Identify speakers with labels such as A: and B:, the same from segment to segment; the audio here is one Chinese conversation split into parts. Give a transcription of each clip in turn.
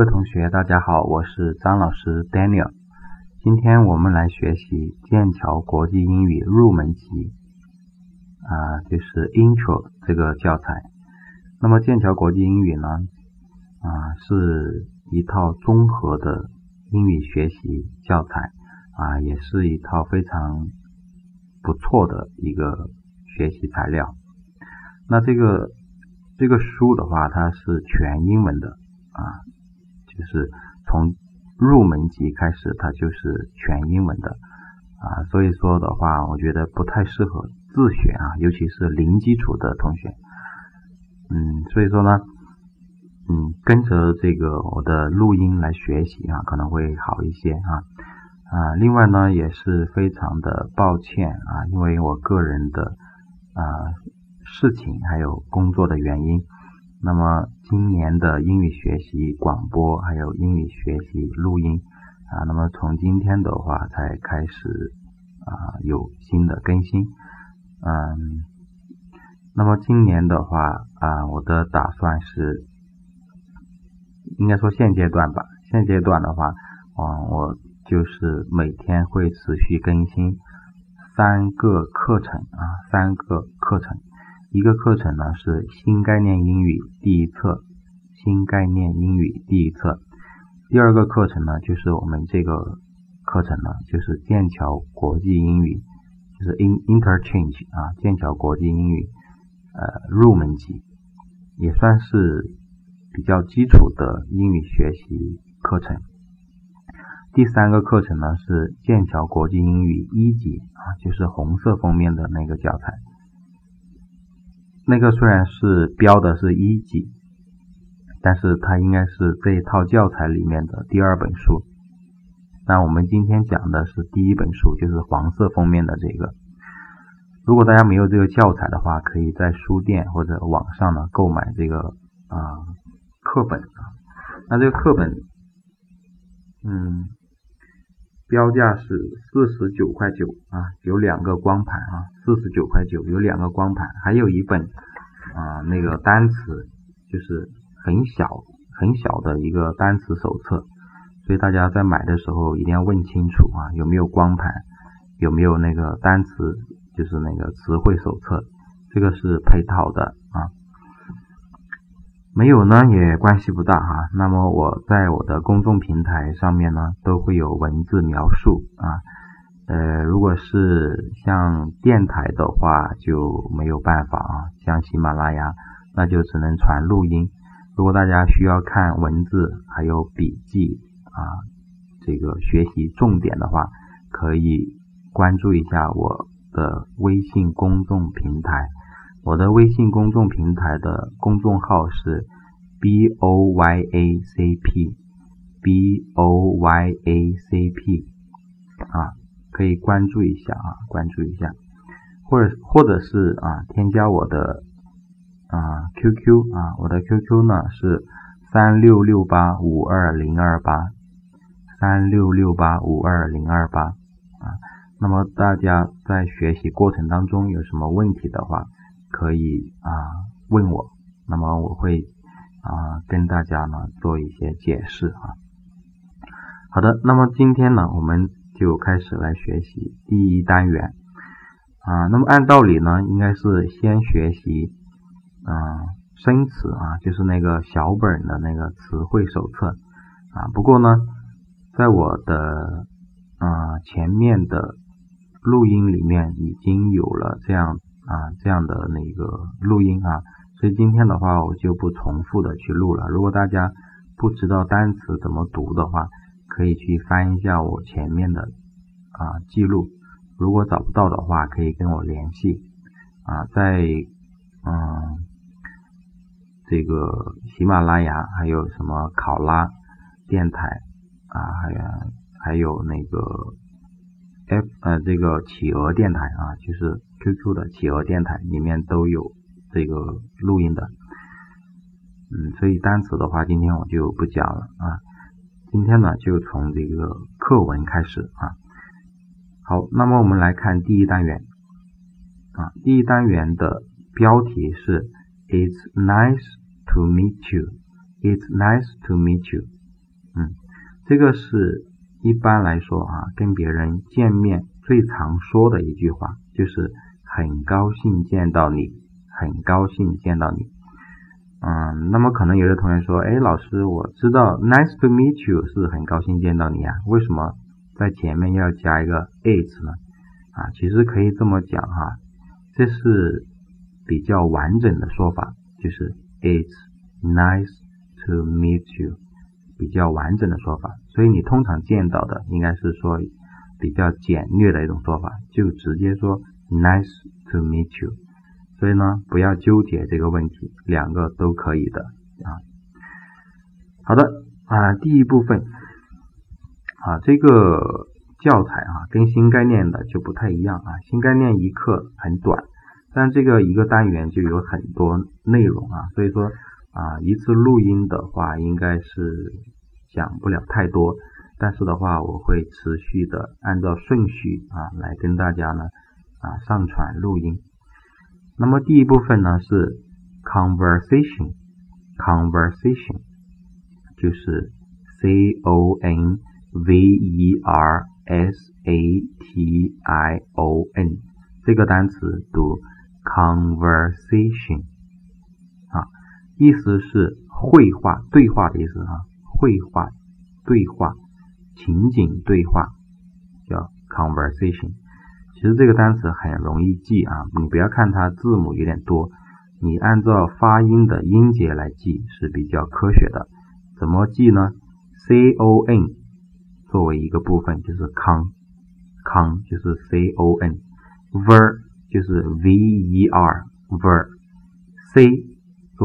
A: 各位同学，大家好，我是张老师 Daniel。今天我们来学习剑桥国际英语入门级啊，就是 Intro 这个教材。那么剑桥国际英语呢啊，是一套综合的英语学习教材啊，也是一套非常不错的一个学习材料。那这个这个书的话，它是全英文的啊。就是从入门级开始，它就是全英文的啊，所以说的话，我觉得不太适合自学啊，尤其是零基础的同学。嗯，所以说呢，嗯，跟着这个我的录音来学习啊，可能会好一些啊啊。另外呢，也是非常的抱歉啊，因为我个人的啊事情还有工作的原因。那么今年的英语学习广播还有英语学习录音啊，那么从今天的话才开始啊有新的更新，嗯，那么今年的话啊，我的打算是应该说现阶段吧，现阶段的话，嗯，我就是每天会持续更新三个课程啊，三个课程。一个课程呢是新概念英语第一册，新概念英语第一册。第二个课程呢就是我们这个课程呢就是剑桥国际英语，就是 in interchange 啊，剑桥国际英语呃入门级，也算是比较基础的英语学习课程。第三个课程呢是剑桥国际英语一级啊，就是红色封面的那个教材。那个虽然是标的是一级，但是它应该是这一套教材里面的第二本书。那我们今天讲的是第一本书，就是黄色封面的这个。如果大家没有这个教材的话，可以在书店或者网上呢购买这个啊课本。那这个课本，嗯，标价是四十九块九啊，有两个光盘啊。四十九块九，有两个光盘，还有一本啊，那个单词就是很小很小的一个单词手册，所以大家在买的时候一定要问清楚啊，有没有光盘，有没有那个单词，就是那个词汇手册，这个是配套的啊，没有呢也关系不大哈。那么我在我的公众平台上面呢，都会有文字描述啊。呃，如果是像电台的话就没有办法啊，像喜马拉雅那就只能传录音。如果大家需要看文字还有笔记啊，这个学习重点的话，可以关注一下我的微信公众平台。我的微信公众平台的公众号是 b o y a c p b o y a c p 啊。可以关注一下啊，关注一下，或者或者是啊，添加我的啊 QQ 啊，我的 QQ 呢是三六六八五二零二八，三六六八五二零二八啊。那么大家在学习过程当中有什么问题的话，可以啊问我，那么我会啊跟大家呢做一些解释啊。好的，那么今天呢我们。就开始来学习第一单元啊，那么按道理呢，应该是先学习啊生词啊，就是那个小本的那个词汇手册啊。不过呢，在我的啊前面的录音里面已经有了这样啊这样的那个录音啊，所以今天的话我就不重复的去录了。如果大家不知道单词怎么读的话，可以去翻一下我前面的啊记录，如果找不到的话，可以跟我联系。啊，在嗯这个喜马拉雅还有什么考拉电台啊，还有还有那个 F 呃这个企鹅电台啊，就是 QQ 的企鹅电台里面都有这个录音的，嗯，所以单词的话，今天我就不讲了啊。今天呢，就从这个课文开始啊。好，那么我们来看第一单元啊。第一单元的标题是 "It's nice to meet you." It's nice to meet you 嗯，这个是一般来说啊，跟别人见面最常说的一句话，就是很高兴见到你，很高兴见到你。嗯，那么可能有的同学说，哎，老师，我知道 nice to meet you 是很高兴见到你啊，为什么在前面要加一个 it 呢？啊，其实可以这么讲哈，这是比较完整的说法，就是 it's nice to meet you，比较完整的说法。所以你通常见到的应该是说比较简略的一种说法，就直接说 nice to meet you。所以呢，不要纠结这个问题，两个都可以的啊。好的啊，第一部分啊，这个教材啊，跟新概念的就不太一样啊。新概念一课很短，但这个一个单元就有很多内容啊，所以说啊，一次录音的话应该是讲不了太多，但是的话，我会持续的按照顺序啊来跟大家呢啊上传录音。那么第一部分呢是 conversation，conversation 就是 c o n v e r s a t i o n 这个单词读 conversation，意思是绘画、对话的意思啊，绘画、对话、情景对话叫 conversation。其实这个单词很容易记啊，你不要看它字母有点多，你按照发音的音节来记是比较科学的。怎么记呢？c o n 作为一个部分就是 con，con 就是 c o n，ver 就是 v e r，ver，c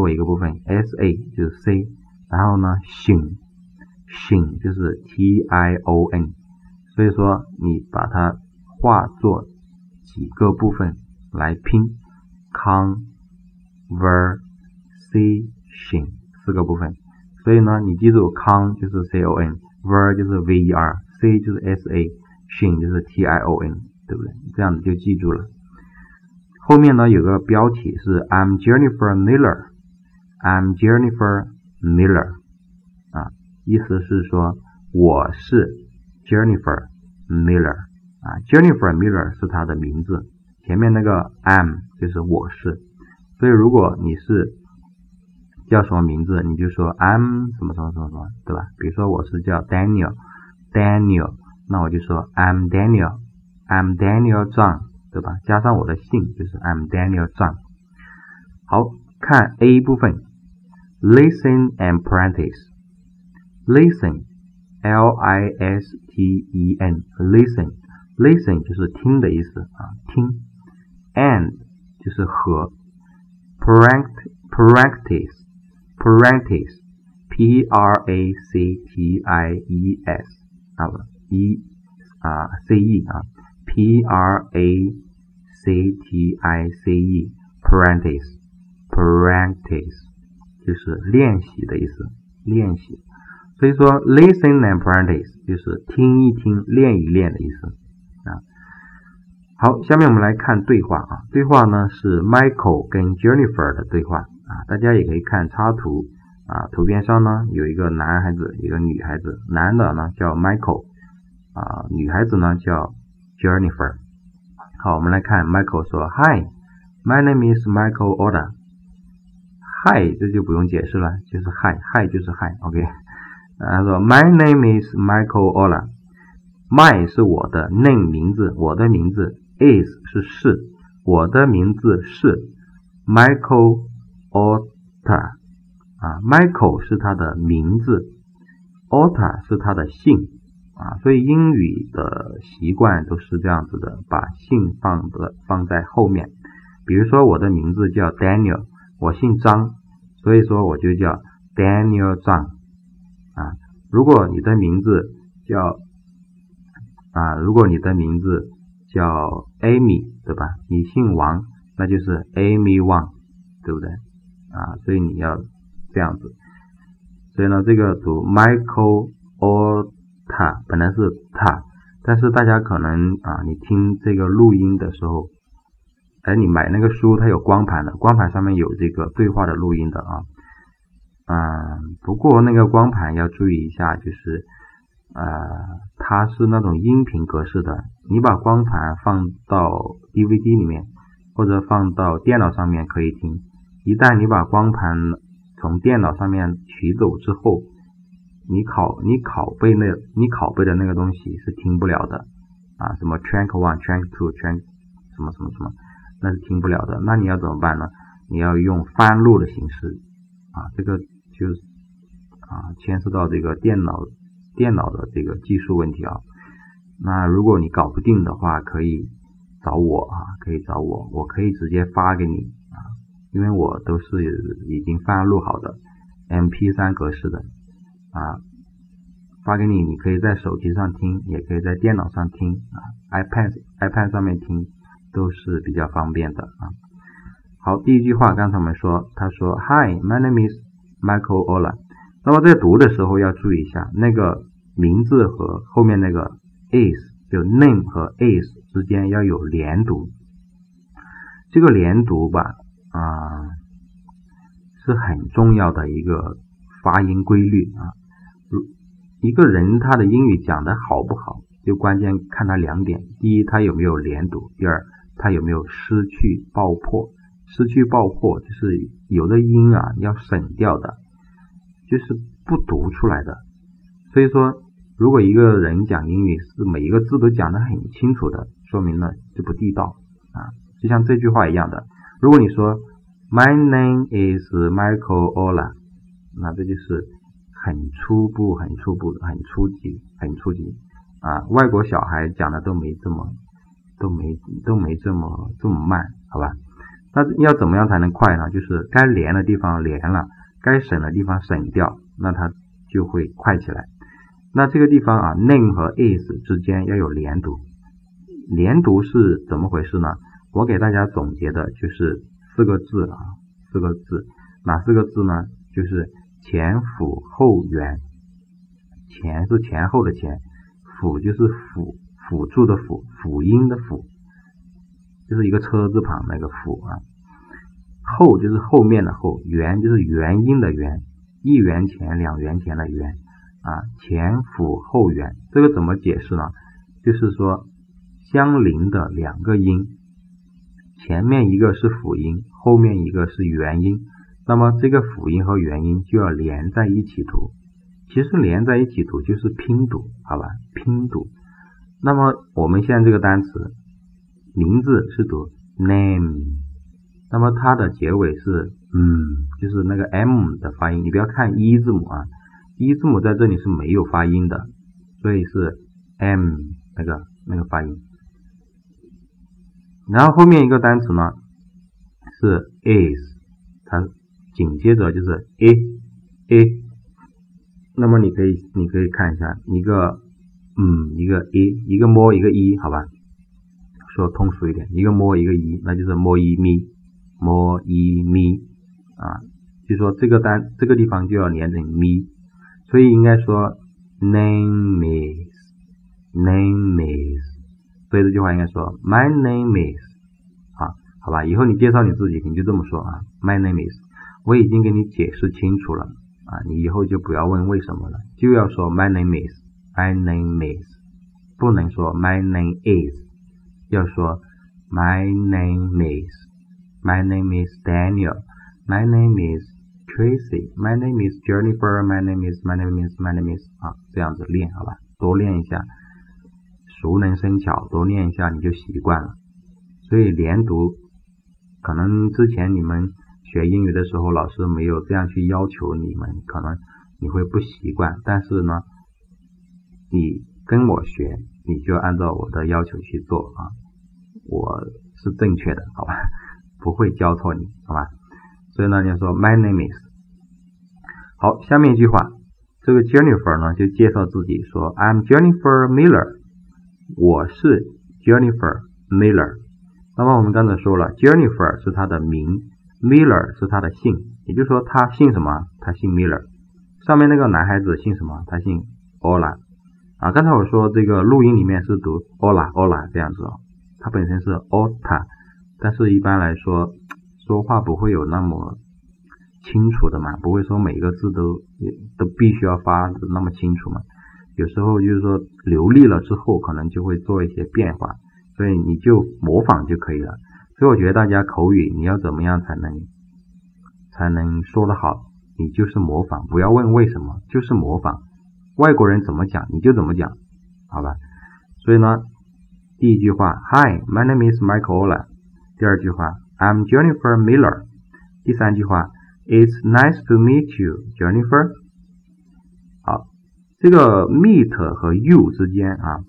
A: 为一个部分 s a 就是 c，然后呢，醒醒就是 t i o n，所以说你把它。化作几个部分来拼，conversation 四个部分，所以呢，你记住，con 就是 c o n，ver 就是 v e r，c 就是 s a，tion 就是 t i o n，对不对？这样子就记住了。后面呢有个标题是 I'm Jennifer Miller I'm Jennifer Miller，啊，意思是说我是 Jennifer Miller。啊，Jennifer Miller 是他的名字，前面那个 I'm 就是我是，所以如果你是叫什么名字，你就说 I'm 什么什么什么什么，对吧？比如说我是叫 Daniel，Daniel，那我就说 I'm Daniel，I'm Daniel Zhang，对吧？加上我的姓就是 I'm Daniel Zhang。好看 A 部分，Listen and practice，Listen，L I S T E N，Listen。Listen 就是听的意思啊，听，and 就是和，practice，practice，p r a c t i e s 啊不，e 啊 c e 啊，p r a 就是练习的意思，练习。所以说，listen and practice 就是听一听，练一练的意思。啊，好，下面我们来看对话啊。对话呢是 Michael 跟 Jennifer 的对话啊。大家也可以看插图啊，图片上呢有一个男孩子，一个女孩子。男的呢叫 Michael 啊，女孩子呢叫 Jennifer。好，我们来看 Michael 说：“Hi，my name is Michael Oda。”Hi，这就不用解释了，就是 Hi，Hi 就是 Hi，OK。他说：“My name is Michael Ola。My 是我的 name 名字，我的名字 is 是是，我的名字是 Michael Ota 啊，Michael 是他的名字，Otta 是他的姓啊，所以英语的习惯都是这样子的，把姓放的放在后面。比如说我的名字叫 Daniel，我姓张，所以说我就叫 Daniel 张啊。如果你的名字叫啊，如果你的名字叫 Amy，对吧？你姓王，那就是 Amy Wang，对不对？啊，所以你要这样子。所以呢，这个读 Michael Ota，本来是他，但是大家可能啊，你听这个录音的时候，哎，你买那个书，它有光盘的，光盘上面有这个对话的录音的啊。嗯，不过那个光盘要注意一下，就是呃，它是那种音频格式的，你把光盘放到 DVD 里面或者放到电脑上面可以听，一旦你把光盘从电脑上面取走之后，你拷你拷贝那，你拷贝的那个东西是听不了的啊，什么 track one、track two、track 什么什么什么，那是听不了的。那你要怎么办呢？你要用翻录的形式啊，这个就啊牵涉到这个电脑电脑的这个技术问题啊。那如果你搞不定的话，可以找我啊，可以找我，我可以直接发给你啊，因为我都是已经翻录好的 MP3 格式的。啊，发给你，你可以在手机上听，也可以在电脑上听啊，iPad iPad 上面听都是比较方便的啊。好，第一句话刚才我们说，他说 Hi, my name is Michael Ola。那么在读的时候要注意一下，那个名字和后面那个 is 就 name 和 is 之间要有连读，这个连读吧啊是很重要的一个发音规律啊。如一个人他的英语讲的好不好，就关键看他两点：第一，他有没有连读；第二，他有没有失去爆破。失去爆破就是有的音啊要省掉的，就是不读出来的。所以说，如果一个人讲英语是每一个字都讲得很清楚的，说明呢就不地道啊。就像这句话一样的，如果你说 My name is Michael Ola，那这就是。很初步，很初步，很初级，很初级啊！外国小孩讲的都没这么，都没都没这么这么慢，好吧？那要怎么样才能快呢？就是该连的地方连了，该省的地方省掉，那它就会快起来。那这个地方啊，name 和 is 之间要有连读，连读是怎么回事呢？我给大家总结的就是四个字啊，四个字，哪四个字呢？就是。前辅后元，前是前后的前，辅就是辅辅助的辅，辅音的辅，就是一个车字旁那个辅啊。后就是后面的后，元就是元音的元，一元钱两元钱的元啊。前辅后元，这个怎么解释呢？就是说相邻的两个音，前面一个是辅音，后面一个是元音。那么这个辅音和元音就要连在一起读，其实连在一起读就是拼读，好吧？拼读。那么我们现在这个单词名字是读 name，那么它的结尾是嗯，就是那个 m 的发音。你不要看一字母啊，一字母在这里是没有发音的，所以是 m 那个那个发音。然后后面一个单词呢是 is，它。紧接着就是 a a，那么你可以你可以看一下一个嗯一个 a 一个摸一个一好吧，说通俗一点，一个摸一个一，那就是摸一咪摸一咪啊，就说这个单这个地方就要连成咪，所以应该说 name is name is，所以这句话应该说 my name is 啊，好吧，以后你介绍你自己你就这么说啊，my name is。我已经给你解释清楚了啊，你以后就不要问为什么了，就要说 my name is My name is，不能说 my name is，要说 my name is，my name is Daniel，my name is Tracy，my name is Jennifer，my name is，my name is，my name is，啊，这样子练好吧，多练一下，熟能生巧，多练一下你就习惯了。所以连读，可能之前你们。学英语的时候，老师没有这样去要求你们，可能你会不习惯。但是呢，你跟我学，你就按照我的要求去做啊，我是正确的，好吧？不会教错你，好吧？所以呢，你要说 My name is。好，下面一句话，这个 Jennifer 呢就介绍自己说 I'm Jennifer Miller，我是 Jennifer Miller。那么我们刚才说了，Jennifer 是她的名。Miller 是他的姓，也就是说他姓什么？他姓 Miller。上面那个男孩子姓什么？他姓 Ola。啊，刚才我说这个录音里面是读 Ola Ola 这样子哦，它本身是 Ota，但是一般来说说话不会有那么清楚的嘛，不会说每个字都都必须要发的那么清楚嘛。有时候就是说流利了之后，可能就会做一些变化，所以你就模仿就可以了。所以我觉得大家口语你要怎么样才能才能说得好，你就是模仿，不要问为什么，就是模仿。外国人怎么讲你就怎么讲，好吧？所以呢，第一句话，Hi, my name is michaela。第二句话，I'm Jennifer Miller。第三句话，It's nice to meet you, Jennifer。好，这个 meet 和 you 之间啊，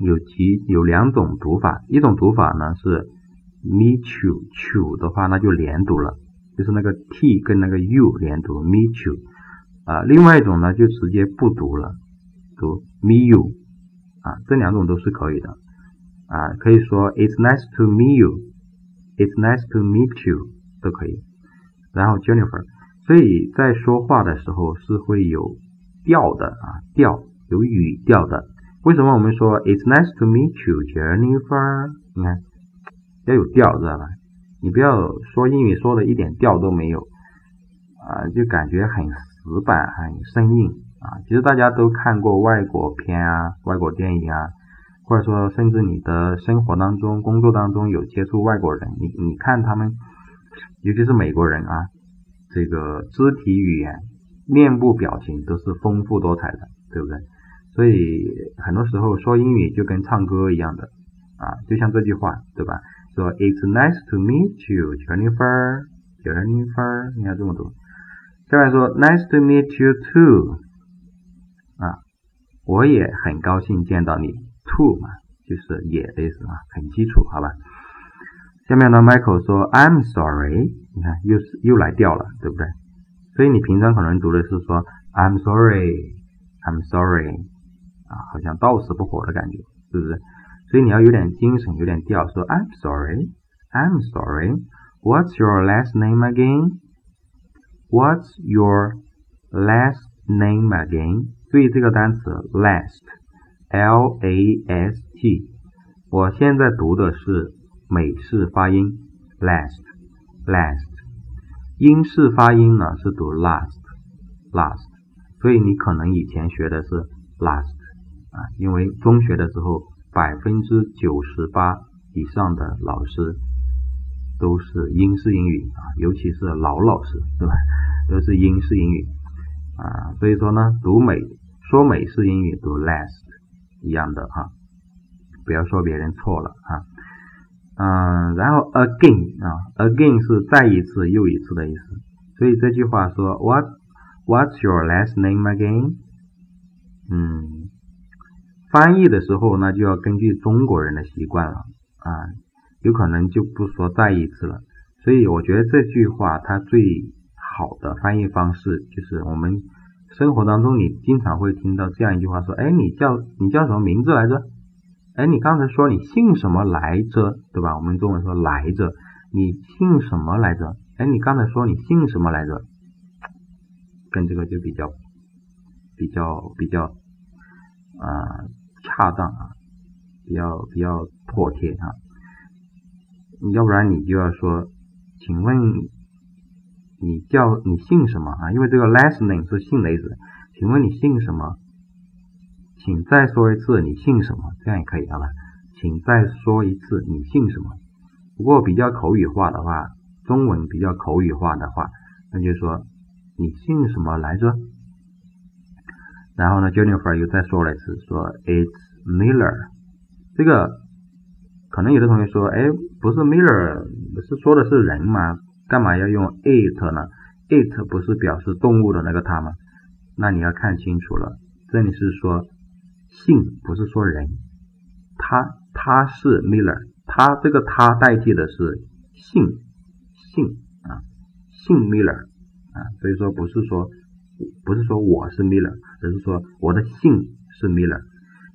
A: 有几有两种读法，一种读法呢是 meet you，you 的话那就连读了，就是那个 t 跟那个 u 连读，meet you。啊，另外一种呢，就直接不读了，读 me you，啊，这两种都是可以的，啊，可以说 it's nice to meet you，it's nice to meet you 都可以。然后 Jennifer，所以在说话的时候是会有调的啊，调有语调的。为什么我们说 it's nice to meet you，Jennifer？你看要有调，知道吧？你不要说英语说的一点调都没有，啊，就感觉很。死板很生硬啊！其实大家都看过外国片啊、外国电影啊，或者说甚至你的生活当中、工作当中有接触外国人，你你看他们，尤其是美国人啊，这个肢体语言、面部表情都是丰富多彩的，对不对？所以很多时候说英语就跟唱歌一样的啊，就像这句话，对吧？说 It's nice to meet you, Jennifer. Jennifer，你看这么多。再来说，Nice to meet you too。啊，我也很高兴见到你。Too 嘛，就是也的意思啊，很基础，好吧？下面呢，Michael 说，I'm sorry。你看，又是又来调了，对不对？所以你平常可能读的是说，I'm sorry，I'm sorry。啊，好像到死不活的感觉，是不是？所以你要有点精神，有点调，说 I'm sorry，I'm sorry。What's your last name again？What's your last name again？注意这个单词 last，L A S T。我现在读的是美式发音 last，last。英式发音呢是读 last，last。所以你可能以前学的是 last 啊，因为中学的时候百分之九十八以上的老师。都是英式英语啊，尤其是老老师，对吧？都是英式英语啊，所以说呢，读美说美式英语读 last 一样的哈，不要说别人错了啊。嗯，然后 again 啊，again 是再一次又一次的意思，所以这句话说 What What's your last name again？嗯，翻译的时候那就要根据中国人的习惯了啊。有可能就不说再一次了，所以我觉得这句话它最好的翻译方式就是我们生活当中你经常会听到这样一句话说，哎，你叫你叫什么名字来着？哎，你刚才说你姓什么来着？对吧？我们中文说来着，你姓什么来着？哎，你刚才说你姓什么来着？跟这个就比较比较比较啊恰当啊，比较比较妥帖啊。要不然你就要说，请问你叫你姓什么啊？因为这个 last name 是姓的意思。请问你姓什么？请再说一次你姓什么？这样也可以，好吧？请再说一次你姓什么？不过比较口语化的话，中文比较口语化的话，那就说你姓什么来着？然后呢，Jennifer 又再说了一次，说 It's Miller。这个。可能有的同学说，哎，不是 Miller，是说的是人吗？干嘛要用 it 呢？it 不是表示动物的那个它吗？那你要看清楚了，这里是说姓，不是说人。他他是 Miller，他这个他代替的是姓姓啊，姓 Miller 啊，所以说不是说不是说我是 Miller，而是说我的姓是 Miller。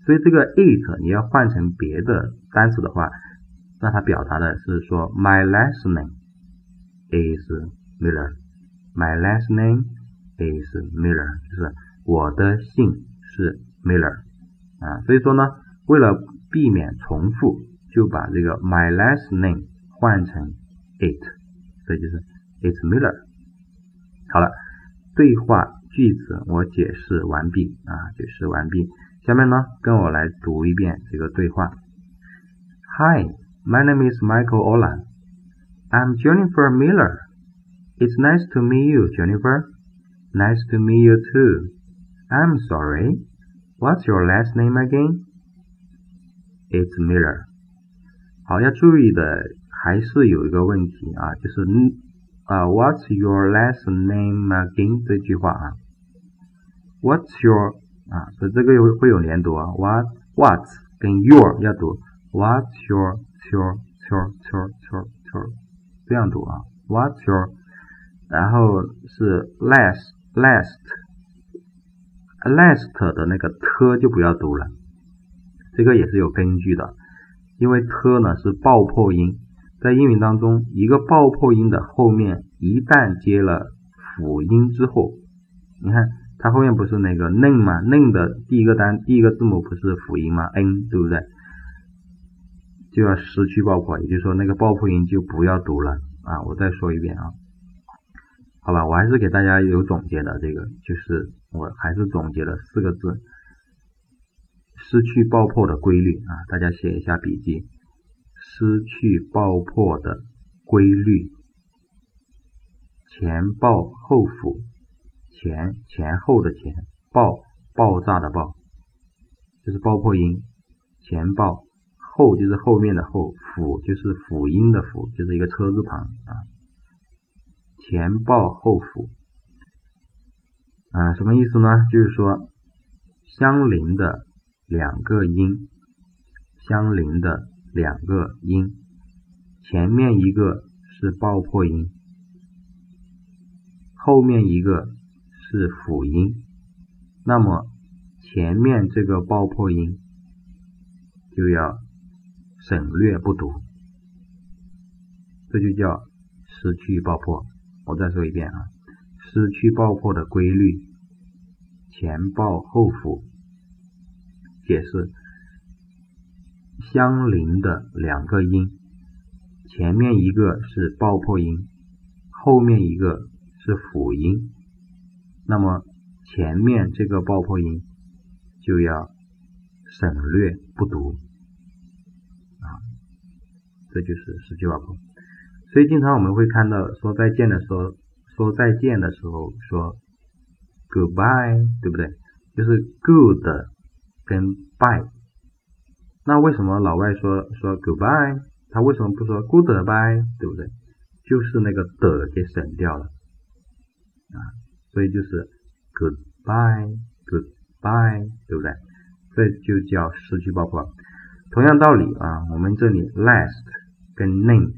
A: 所以这个 it 你要换成别的单词的话，那它表达的是说 my last name is Miller。my last name is Miller，就是我的姓是 Miller 啊。所以说呢，为了避免重复，就把这个 my last name 换成 it，所以就是 it's Miller。好了，对话句子我解释完毕啊，解释完毕。下面呢，跟我来读一遍这个对话。Hi, my name is Michael Ola. I'm Jennifer Miller. It's nice to meet you, Jennifer. Nice to meet you too. I'm sorry. What's your last name again? It's Miller. 好，要注意的还是有一个问题啊，就是啊，What's your last name again 这句话啊，What's your 啊，所以这个会会有连读啊，What what 跟 Your 要读，What's your your your your your your 这样读啊，What's your 然后是 last last last 的那个 t 就不要读了，这个也是有根据的，因为 t 呢是爆破音，在英语当中，一个爆破音的后面一旦接了辅音之后，你看它后面不是那个 n 吗 n 的第一个单第一个字母不是辅音吗？n 对不对？就要失去爆破，也就是说那个爆破音就不要读了啊！我再说一遍啊。好吧，我还是给大家有总结的，这个就是我还是总结了四个字：失去爆破的规律啊！大家写一下笔记，失去爆破的规律，前爆后辅，前前后的前，爆爆炸的爆，就是爆破音，前爆后就是后面的后，辅就是辅音的辅，就是一个车字旁啊。前爆后辅啊，什么意思呢？就是说相邻的两个音，相邻的两个音，前面一个是爆破音，后面一个是辅音，那么前面这个爆破音就要省略不读，这就叫失去爆破。我再说一遍啊，失去爆破的规律，前爆后辅。解释：相邻的两个音，前面一个是爆破音，后面一个是辅音，那么前面这个爆破音就要省略不读啊，这就是实际爆破。所以经常我们会看到说再见的时候，说再见的时候说 goodbye，对不对？就是 good 跟 bye。那为什么老外说说 goodbye，他为什么不说 goodbye，对不对？就是那个的给省掉了啊，所以就是 goodbye，goodbye，对不对？这就叫失去爆破。同样道理啊，我们这里 last 跟 name。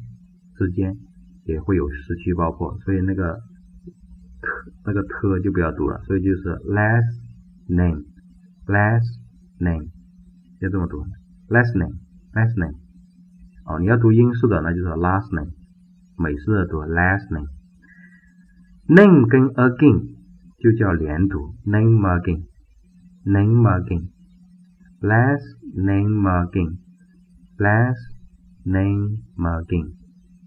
A: 之间也会有失去爆破，所以那个特那个特就不要读了，所以就是 last name，last name 要这么读，last name，last name 哦，你要读英式的那就是 last name，美式的读 last name name，name 跟 again 就叫连读，name again，name again，last name again，last name again。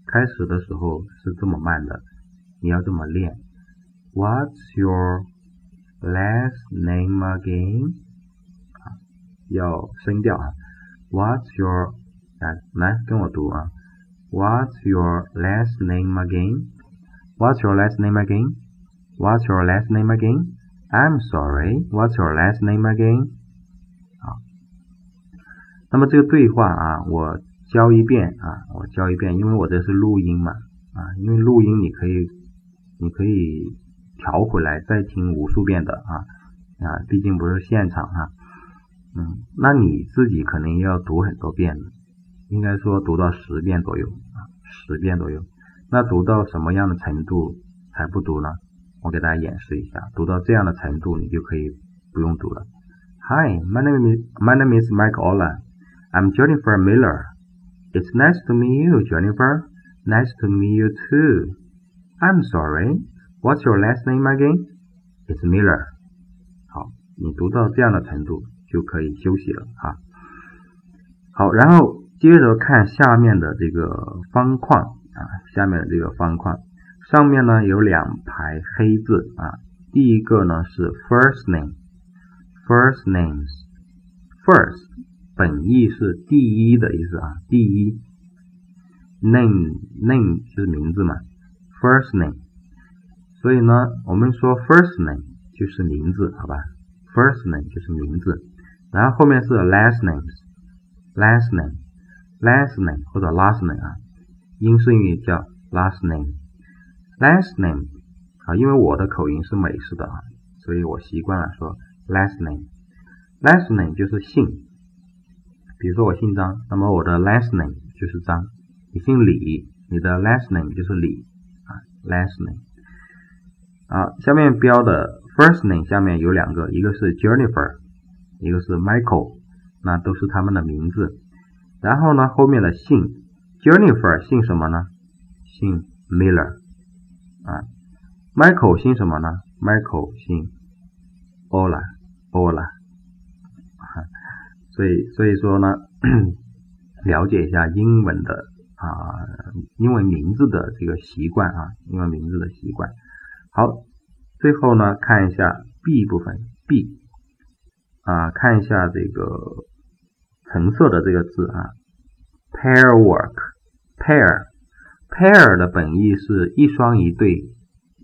A: 开始的时候是这么慢的，你要这么练。What's your last name again？啊，要声调啊。What's your 来来跟我读啊。What's your last name What's your last name again？What's your last name again？I'm sorry. What's your last name again？好，那么这个对话啊，我。教一遍啊，我教一遍，因为我这是录音嘛啊，因为录音你可以你可以调回来再听无数遍的啊啊，毕竟不是现场哈，嗯，那你自己可能要读很多遍，应该说读到十遍左右啊，十遍左右。那读到什么样的程度才不读呢？我给大家演示一下，读到这样的程度，你就可以不用读了。Hi, my name is my name is Mike Ola. I'm Jennifer Miller. It's nice to meet you, Jennifer. Nice to meet you too. I'm sorry. What's your last name again? It's Miller. 好，你读到这样的程度就可以休息了哈。好，然后接着看下面的这个方框啊，下面的这个方框。上面呢有两排黑字啊，第一个呢是 first name，first names，first 本意是第一的意思啊，第一，name name 就是名字嘛，first name，所以呢我们说 first name 就是名字，好吧，first name 就是名字，然后后面是 last names，last name，last name 或者 last name 啊，英式英语叫 last name。Last name 啊，因为我的口音是美式的啊，所以我习惯了说 last name。Last name 就是姓，比如说我姓张，那么我的 last name 就是张。你姓李，你的 last name 就是李啊，last name。啊，下面标的 first name 下面有两个，一个是 Jennifer，一个是 Michael，那都是他们的名字。然后呢，后面的姓 Jennifer 姓什么呢？姓 Miller。啊，Michael 姓什么呢？Michael 姓 Ola，Ola，所以所以说呢，了解一下英文的啊，英文名字的这个习惯啊，英文名字的习惯。好，最后呢，看一下 B 部分，B 啊，看一下这个橙色的这个字啊，Pairwork。Pair，pair 的本意是一双一对，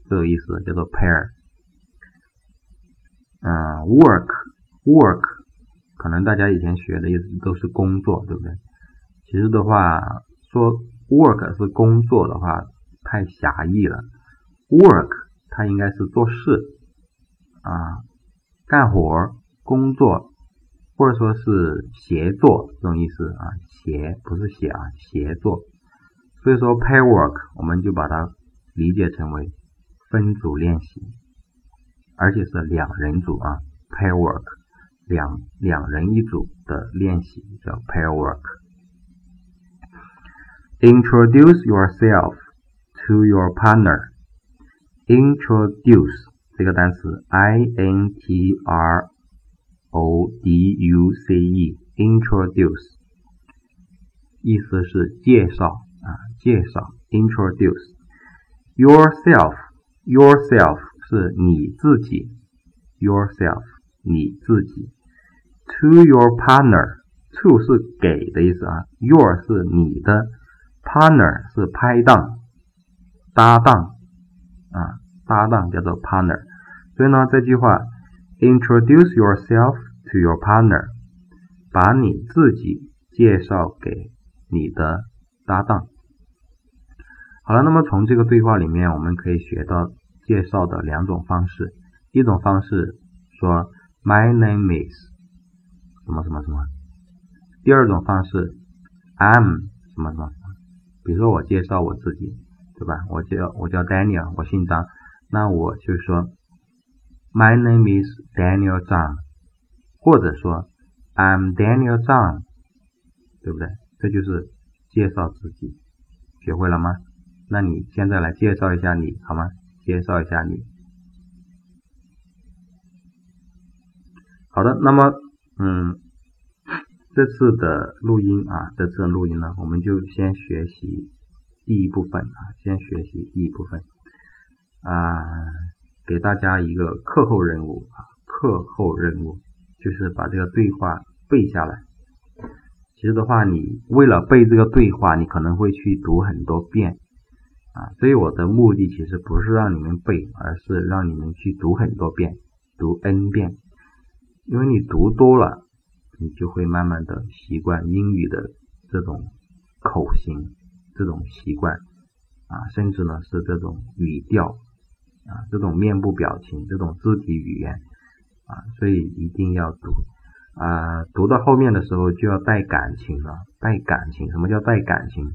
A: 这个意思叫做 pair。嗯，work work 可能大家以前学的意思都是工作，对不对？其实的话，说 work 是工作的话太狭义了。work 它应该是做事啊，干活、工作，或者说是协作这种意思啊，协不是写啊，协作。所以说 pair work 我们就把它理解成为分组练习，而且是两人组啊，pair work 两两人一组的练习叫 pair work。Introduce yourself to your partner. Introduce 这个单词 I N T R O D U C E，introduce 意思是介绍。 介绍，introduce yourself yourself 是你自己，yourself 你自己，to your partner to 是给的意思啊，your 是你的，partner 是拍档，搭档啊，搭档叫做 partner，所以呢这句话，introduce yourself to your partner，把你自己介绍给你的。搭档，好了，那么从这个对话里面，我们可以学到介绍的两种方式。一种方式说 My name is 什么什么什么。第二种方式 I'm 什么什么。比如说我介绍我自己，对吧？我叫我叫 Daniel，我姓张，那我就说 My name is Daniel Zhang，或者说 I'm Daniel Zhang，对不对？这就是。介绍自己，学会了吗？那你现在来介绍一下你好吗？介绍一下你。好的，那么，嗯，这次的录音啊，这次的录音呢，我们就先学习第一部分啊，先学习第一部分啊，给大家一个课后任务啊，课后任务就是把这个对话背下来。其实的话，你为了背这个对话，你可能会去读很多遍啊。所以我的目的其实不是让你们背，而是让你们去读很多遍，读 n 遍。因为你读多了，你就会慢慢的习惯英语的这种口型、这种习惯啊，甚至呢是这种语调啊、这种面部表情、这种肢体语言啊，所以一定要读。啊，读到后面的时候就要带感情了，带感情。什么叫带感情？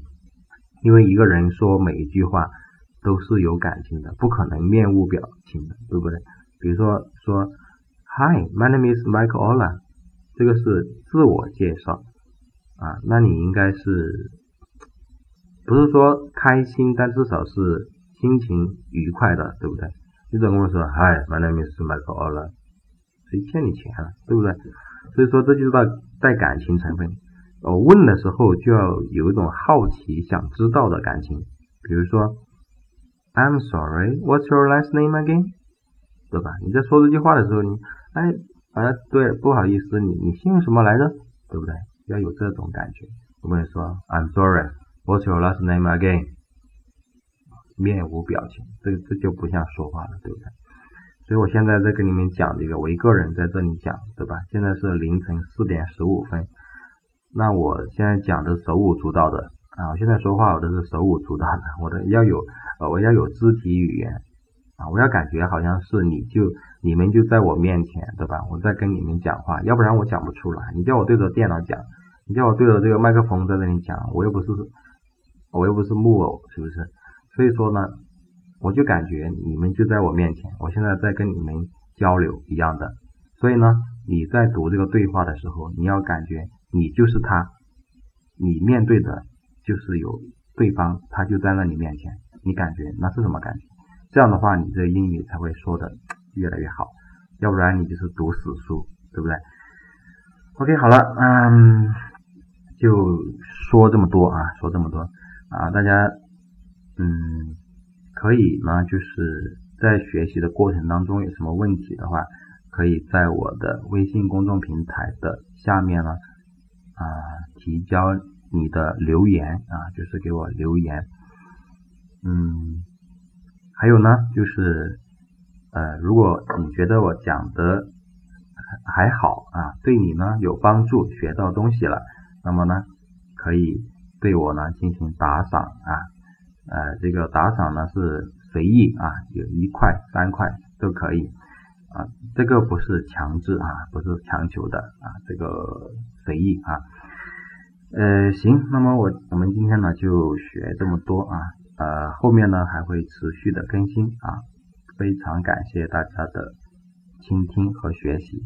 A: 因为一个人说每一句话都是有感情的，不可能面无表情的，对不对？比如说说，Hi, my name is Michael Ola，这个是自我介绍啊，那你应该是不是说开心，但至少是心情愉快的，对不对？你总跟我说，Hi, my name is Michael Ola，谁欠你钱了，对不对？所以说，这就是带带感情成分。我问的时候就要有一种好奇、想知道的感情。比如说，I'm sorry, what's your last name again？对吧？你在说这句话的时候，你哎啊对，不好意思，你你姓什么来着？对不对？要有这种感觉。我们说 I'm sorry, what's your last name again？面无表情，这这就不像说话了，对不对？所以我现在在跟你们讲这个，我一个人在这里讲，对吧？现在是凌晨四点十五分，那我现在讲的手舞足蹈的啊，我现在说话我都是手舞足蹈的，我的要有呃我要有肢体语言啊，我要感觉好像是你就你们就在我面前，对吧？我在跟你们讲话，要不然我讲不出来。你叫我对着电脑讲，你叫我对着这个麦克风在这里讲，我又不是我又不是木偶，是不是？所以说呢，我就感觉你们就在我面前，我现在在跟你们交流一样的。所以呢，你在读这个对话的时候，你要感觉你就是他，你面对的就是有对方，他就在那你面前，你感觉那是什么感觉？这样的话，你这英语才会说的越来越好，要不然你就是读死书，对不对？OK，好了，嗯，就说这么多啊，说这么多啊，大家。嗯，可以呢，就是在学习的过程当中有什么问题的话，可以在我的微信公众平台的下面呢啊提交你的留言啊，就是给我留言。嗯，还有呢，就是呃，如果你觉得我讲的还好啊，对你呢有帮助，学到东西了，那么呢，可以对我呢进行打赏啊。呃，这个打赏呢是随意啊，有一块、三块都可以啊，这个不是强制啊，不是强求的啊，这个随意啊。呃，行，那么我我们今天呢就学这么多啊，呃，后面呢还会持续的更新啊，非常感谢大家的倾听和学习。